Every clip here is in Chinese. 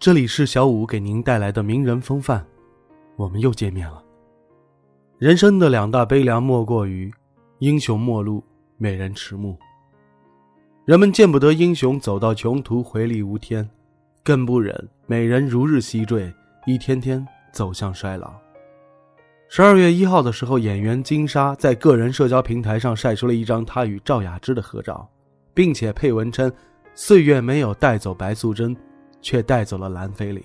这里是小五给您带来的名人风范，我们又见面了。人生的两大悲凉，莫过于英雄末路，美人迟暮。人们见不得英雄走到穷途，回力无天，更不忍美人如日西坠，一天天走向衰老。十二月一号的时候，演员金莎在个人社交平台上晒出了一张她与赵雅芝的合照，并且配文称：“岁月没有带走白素贞，却带走了蓝菲林。”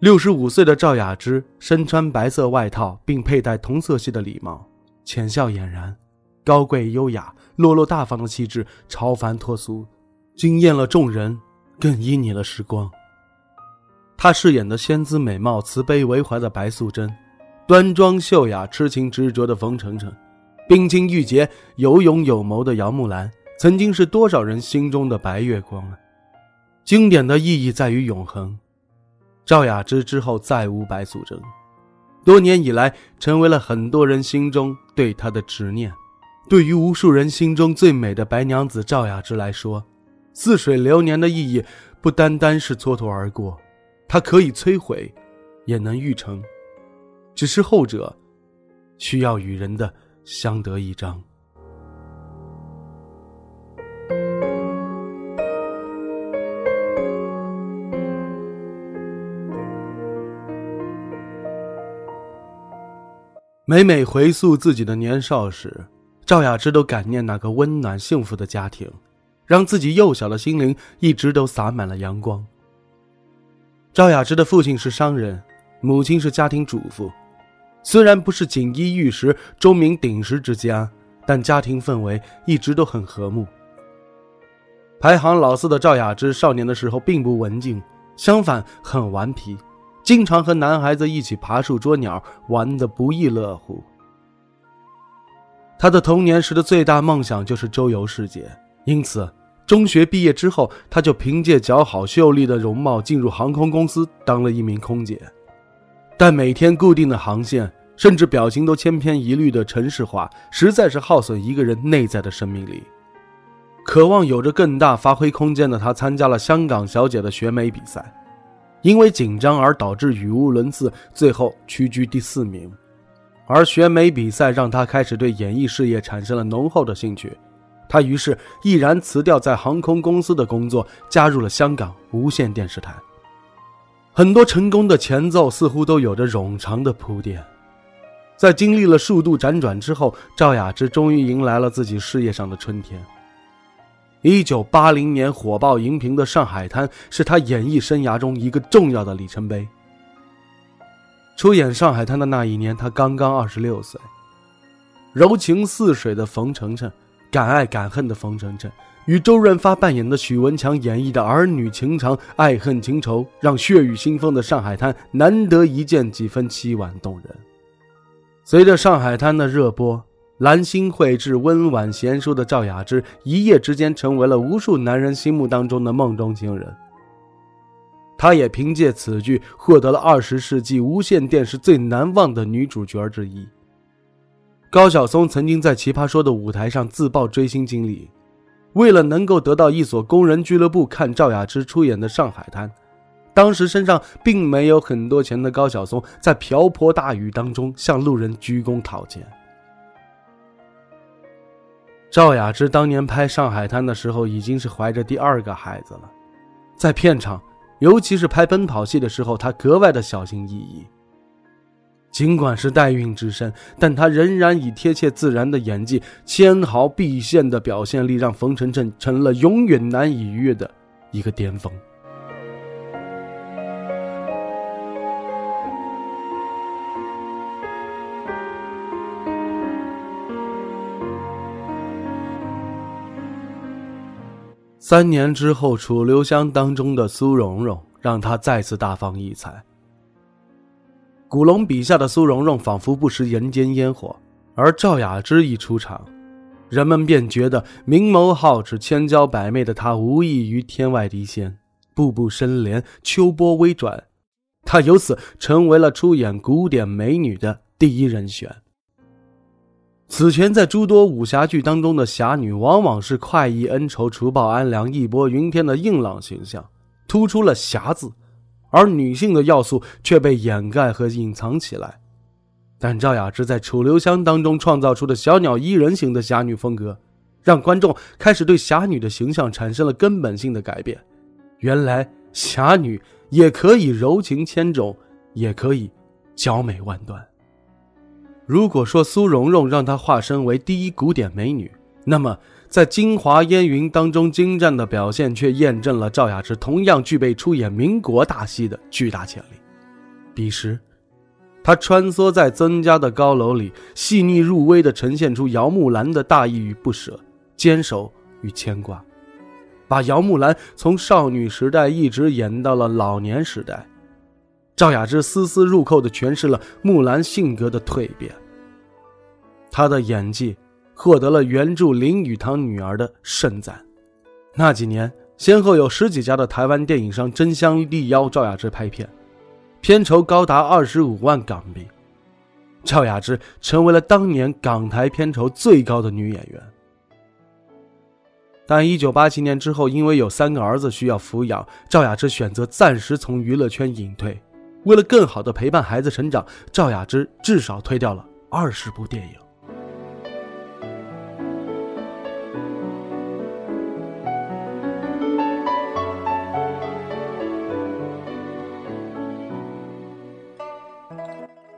六十五岁的赵雅芝身穿白色外套，并佩戴同色系的礼帽，浅笑俨然，高贵优雅、落落大方的气质超凡脱俗，惊艳了众人，更旖旎了时光。她饰演的仙姿美貌、慈悲为怀的白素贞。端庄秀雅、痴情执着的冯程程，冰清玉洁、有勇有谋的姚木兰，曾经是多少人心中的白月光啊！经典的意义在于永恒。赵雅芝之后再无白素贞，多年以来成为了很多人心中对她的执念。对于无数人心中最美的白娘子赵雅芝来说，似水流年的意义不单单是蹉跎而过，它可以摧毁，也能愈成。只是后者，需要与人的相得益彰。每每回溯自己的年少时，赵雅芝都感念那个温暖幸福的家庭，让自己幼小的心灵一直都洒满了阳光。赵雅芝的父亲是商人，母亲是家庭主妇。虽然不是锦衣玉食、钟鸣鼎食之家，但家庭氛围一直都很和睦。排行老四的赵雅芝，少年的时候并不文静，相反很顽皮，经常和男孩子一起爬树捉鸟，玩得不亦乐乎。他的童年时的最大梦想就是周游世界，因此中学毕业之后，他就凭借姣好秀丽的容貌进入航空公司，当了一名空姐。但每天固定的航线，甚至表情都千篇一律的城市化，实在是耗损一个人内在的生命力。渴望有着更大发挥空间的他，参加了香港小姐的选美比赛，因为紧张而导致语无伦次，最后屈居第四名。而选美比赛让他开始对演艺事业产生了浓厚的兴趣，他于是毅然辞掉在航空公司的工作，加入了香港无线电视台。很多成功的前奏似乎都有着冗长的铺垫，在经历了数度辗转之后，赵雅芝终于迎来了自己事业上的春天。一九八零年火爆荧屏的《上海滩》是他演艺生涯中一个重要的里程碑。出演《上海滩》的那一年，他刚刚二十六岁。柔情似水的冯程程，敢爱敢恨的冯程程。与周润发扮演的许文强演绎的儿女情长、爱恨情仇，让血雨腥风的上海滩难得一见几分凄婉动人。随着上海滩的热播，兰心蕙质、温婉贤淑的赵雅芝一夜之间成为了无数男人心目当中的梦中情人。她也凭借此剧获得了二十世纪无线电视最难忘的女主角之一。高晓松曾经在《奇葩说》的舞台上自曝追星经历。为了能够得到一所工人俱乐部看赵雅芝出演的《上海滩》，当时身上并没有很多钱的高晓松，在瓢泼大雨当中向路人鞠躬讨钱。赵雅芝当年拍《上海滩》的时候，已经是怀着第二个孩子了，在片场，尤其是拍奔跑戏的时候，她格外的小心翼翼。尽管是代孕之身，但她仍然以贴切自然的演技、纤毫毕现的表现力，让冯程程成了永远难以逾越的一个巅峰。三年之后，《楚留香》当中的苏蓉蓉让他再次大放异彩。古龙笔下的苏蓉蓉仿佛不食人间烟火，而赵雅芝一出场，人们便觉得明眸皓齿、千娇百媚的她无异于天外谪仙，步步生莲，秋波微转。她由此成为了出演古典美女的第一人选。此前在诸多武侠剧当中的侠女，往往是快意恩仇、除暴安良、义薄云天的硬朗形象，突出了“侠”字。而女性的要素却被掩盖和隐藏起来，但赵雅芝在《楚留香》当中创造出的小鸟依人型的侠女风格，让观众开始对侠女的形象产生了根本性的改变。原来侠女也可以柔情千种，也可以娇美万端。如果说苏蓉蓉让她化身为第一古典美女，那么。在《京华烟云》当中精湛的表现，却验证了赵雅芝同样具备出演民国大戏的巨大潜力。彼时，她穿梭在曾家的高楼里，细腻入微地呈现出姚木兰的大义与不舍、坚守与牵挂，把姚木兰从少女时代一直演到了老年时代。赵雅芝丝丝入扣地诠释了木兰性格的蜕变。她的演技。获得了原著林语堂女儿的盛赞。那几年，先后有十几家的台湾电影商争相力邀赵雅芝拍片，片酬高达二十五万港币。赵雅芝成为了当年港台片酬最高的女演员。但一九八七年之后，因为有三个儿子需要抚养，赵雅芝选择暂时从娱乐圈隐退。为了更好的陪伴孩子成长，赵雅芝至少推掉了二十部电影。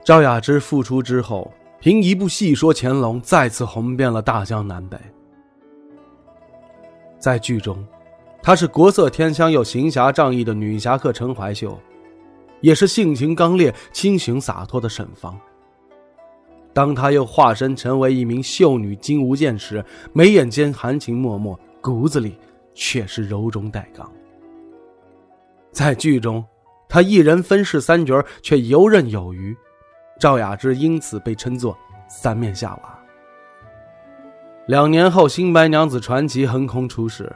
赵雅芝复出之后，凭一部戏说乾隆，再次红遍了大江南北。在剧中，她是国色天香又行侠仗义的女侠客陈怀秀，也是性情刚烈、清醒洒脱的沈芳。当她又化身成为一名秀女金无间时，眉眼间含情脉脉，骨子里却是柔中带刚。在剧中，她一人分饰三角，却游刃有余。赵雅芝因此被称作“三面夏娃”。两年后，《新白娘子传奇》横空出世，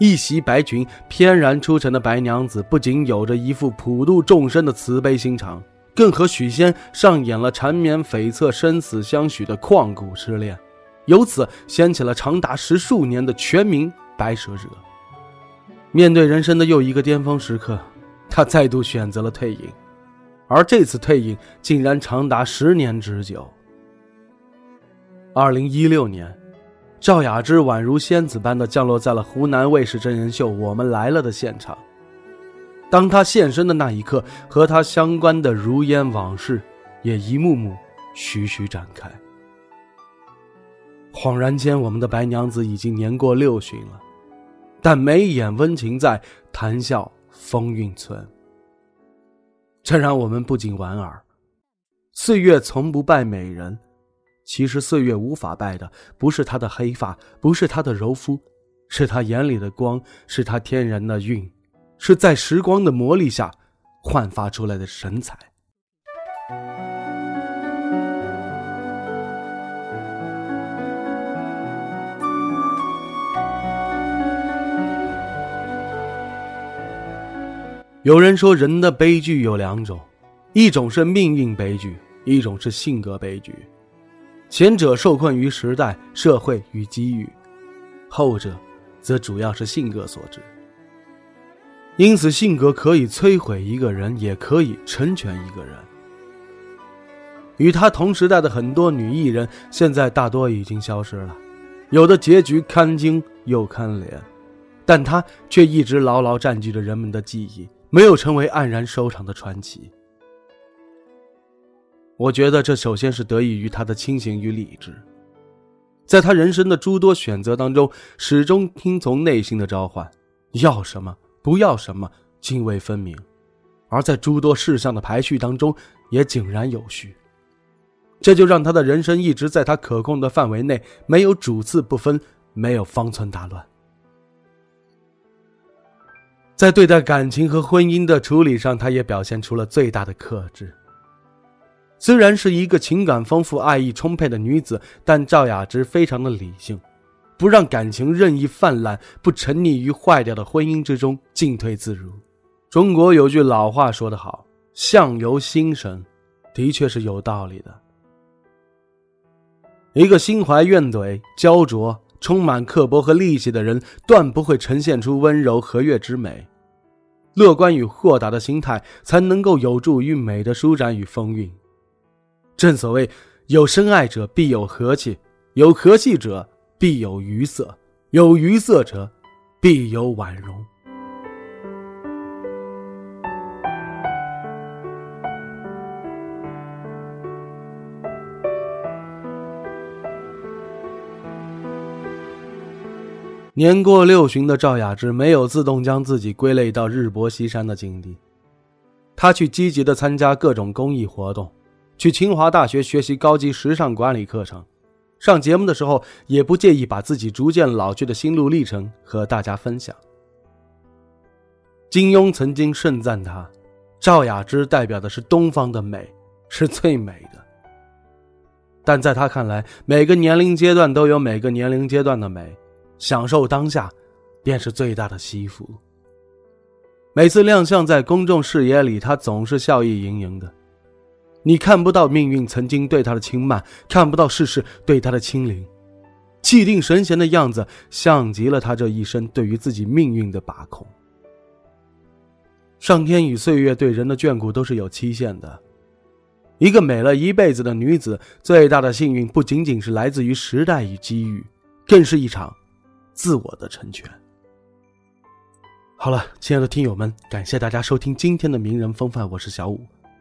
一袭白裙翩然出尘的白娘子，不仅有着一副普度众生的慈悲心肠，更和许仙上演了缠绵悱恻、生死相许的旷古痴恋，由此掀起了长达十数年的全民白蛇热。面对人生的又一个巅峰时刻，他再度选择了退隐。而这次退隐竟然长达十年之久。二零一六年，赵雅芝宛如仙子般的降落在了湖南卫视真人秀《我们来了》的现场。当她现身的那一刻，和她相关的如烟往事也一幕幕徐徐展开。恍然间，我们的白娘子已经年过六旬了，但眉眼温情在，谈笑风韵存。这让我们不禁莞尔。岁月从不败美人，其实岁月无法败的，不是她的黑发，不是她的柔肤，是她眼里的光，是她天然的韵，是在时光的磨砺下焕发出来的神采。有人说，人的悲剧有两种，一种是命运悲剧，一种是性格悲剧。前者受困于时代、社会与机遇，后者则主要是性格所致。因此，性格可以摧毁一个人，也可以成全一个人。与他同时代的很多女艺人，现在大多已经消失了，有的结局堪惊又堪怜，但她却一直牢牢占据着人们的记忆。没有成为黯然收场的传奇。我觉得这首先是得益于他的清醒与理智，在他人生的诸多选择当中，始终听从内心的召唤，要什么不要什么，泾渭分明；而在诸多事项的排序当中，也井然有序。这就让他的人生一直在他可控的范围内，没有主次不分，没有方寸大乱。在对待感情和婚姻的处理上，他也表现出了最大的克制。虽然是一个情感丰富、爱意充沛的女子，但赵雅芝非常的理性，不让感情任意泛滥，不沉溺于坏掉的婚姻之中，进退自如。中国有句老话说得好：“相由心生”，的确是有道理的。一个心怀怨怼、焦灼、充满刻薄和戾气的人，断不会呈现出温柔和悦之美。乐观与豁达的心态，才能够有助于美的舒展与风韵。正所谓，有深爱者必有和气，有和气者必有愉色，有愉色者必有婉容。年过六旬的赵雅芝没有自动将自己归类到日薄西山的境地，她去积极的参加各种公益活动，去清华大学学习高级时尚管理课程，上节目的时候也不介意把自己逐渐老去的心路历程和大家分享。金庸曾经盛赞她，赵雅芝代表的是东方的美，是最美的。但在他看来，每个年龄阶段都有每个年龄阶段的美。享受当下，便是最大的惜福。每次亮相在公众视野里，他总是笑意盈盈的。你看不到命运曾经对他的轻慢，看不到世事对他的清零，气定神闲的样子，像极了他这一生对于自己命运的把控。上天与岁月对人的眷顾都是有期限的。一个美了一辈子的女子，最大的幸运不仅仅是来自于时代与机遇，更是一场。自我的成全。好了，亲爱的听友们，感谢大家收听今天的名人风范，我是小五，